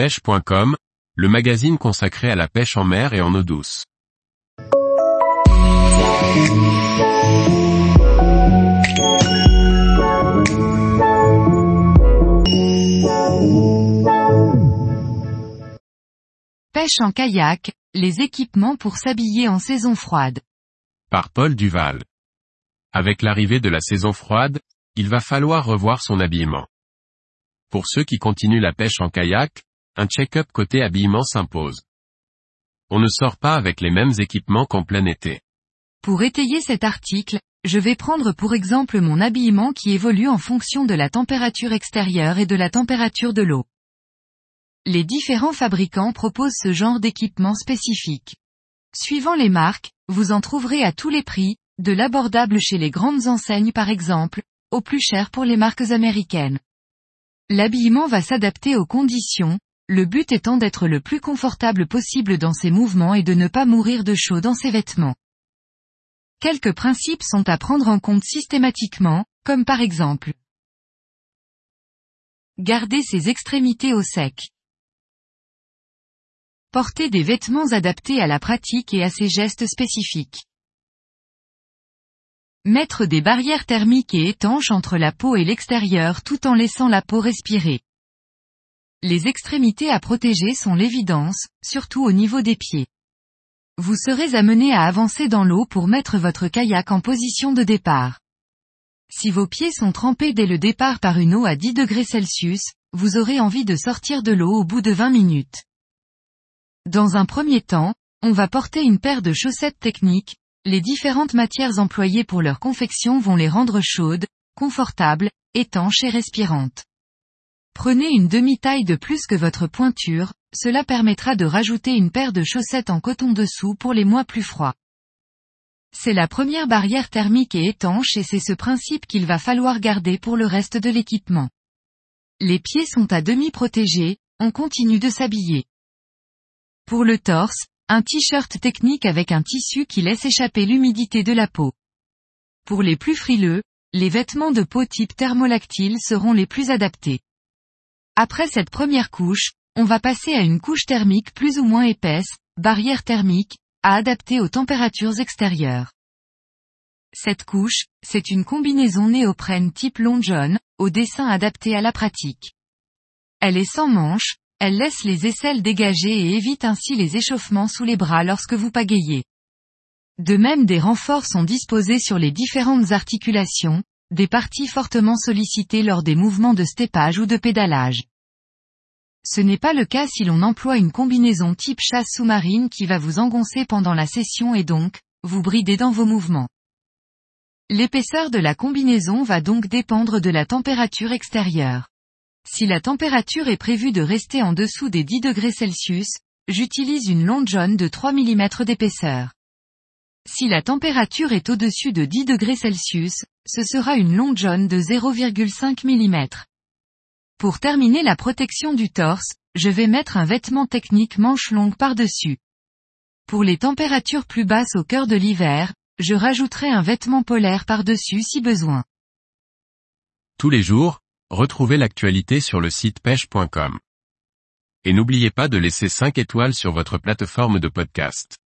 pêche.com, le magazine consacré à la pêche en mer et en eau douce. Pêche en kayak, les équipements pour s'habiller en saison froide. Par Paul Duval. Avec l'arrivée de la saison froide, il va falloir revoir son habillement. Pour ceux qui continuent la pêche en kayak, un check-up côté habillement s'impose. On ne sort pas avec les mêmes équipements qu'en plein été. Pour étayer cet article, je vais prendre pour exemple mon habillement qui évolue en fonction de la température extérieure et de la température de l'eau. Les différents fabricants proposent ce genre d'équipement spécifique. Suivant les marques, vous en trouverez à tous les prix, de l'abordable chez les grandes enseignes par exemple, au plus cher pour les marques américaines. L'habillement va s'adapter aux conditions, le but étant d'être le plus confortable possible dans ses mouvements et de ne pas mourir de chaud dans ses vêtements. Quelques principes sont à prendre en compte systématiquement, comme par exemple Garder ses extrémités au sec. Porter des vêtements adaptés à la pratique et à ses gestes spécifiques. Mettre des barrières thermiques et étanches entre la peau et l'extérieur tout en laissant la peau respirer. Les extrémités à protéger sont l'évidence, surtout au niveau des pieds. Vous serez amené à avancer dans l'eau pour mettre votre kayak en position de départ. Si vos pieds sont trempés dès le départ par une eau à 10 degrés vous aurez envie de sortir de l'eau au bout de 20 minutes. Dans un premier temps, on va porter une paire de chaussettes techniques, les différentes matières employées pour leur confection vont les rendre chaudes, confortables, étanches et respirantes. Prenez une demi-taille de plus que votre pointure, cela permettra de rajouter une paire de chaussettes en coton dessous pour les mois plus froids. C'est la première barrière thermique et étanche et c'est ce principe qu'il va falloir garder pour le reste de l'équipement. Les pieds sont à demi protégés, on continue de s'habiller. Pour le torse, un t-shirt technique avec un tissu qui laisse échapper l'humidité de la peau. Pour les plus frileux, les vêtements de peau type thermolactyle seront les plus adaptés. Après cette première couche, on va passer à une couche thermique plus ou moins épaisse, barrière thermique, à adapter aux températures extérieures. Cette couche, c'est une combinaison néoprène type long john, au dessin adapté à la pratique. Elle est sans manches, elle laisse les aisselles dégagées et évite ainsi les échauffements sous les bras lorsque vous pagayez. De même des renforts sont disposés sur les différentes articulations, des parties fortement sollicitées lors des mouvements de steppage ou de pédalage. Ce n'est pas le cas si l'on emploie une combinaison type chasse sous-marine qui va vous engoncer pendant la session et donc, vous brider dans vos mouvements. L'épaisseur de la combinaison va donc dépendre de la température extérieure. Si la température est prévue de rester en dessous des 10 degrés j'utilise une long john de 3 mm d'épaisseur. Si la température est au-dessus de 10 degrés Celsius, ce sera une long john de 0,5 mm. Pour terminer la protection du torse, je vais mettre un vêtement technique manche longue par-dessus. Pour les températures plus basses au cœur de l'hiver, je rajouterai un vêtement polaire par-dessus si besoin. Tous les jours, Retrouvez l'actualité sur le site pêche.com. Et n'oubliez pas de laisser 5 étoiles sur votre plateforme de podcast.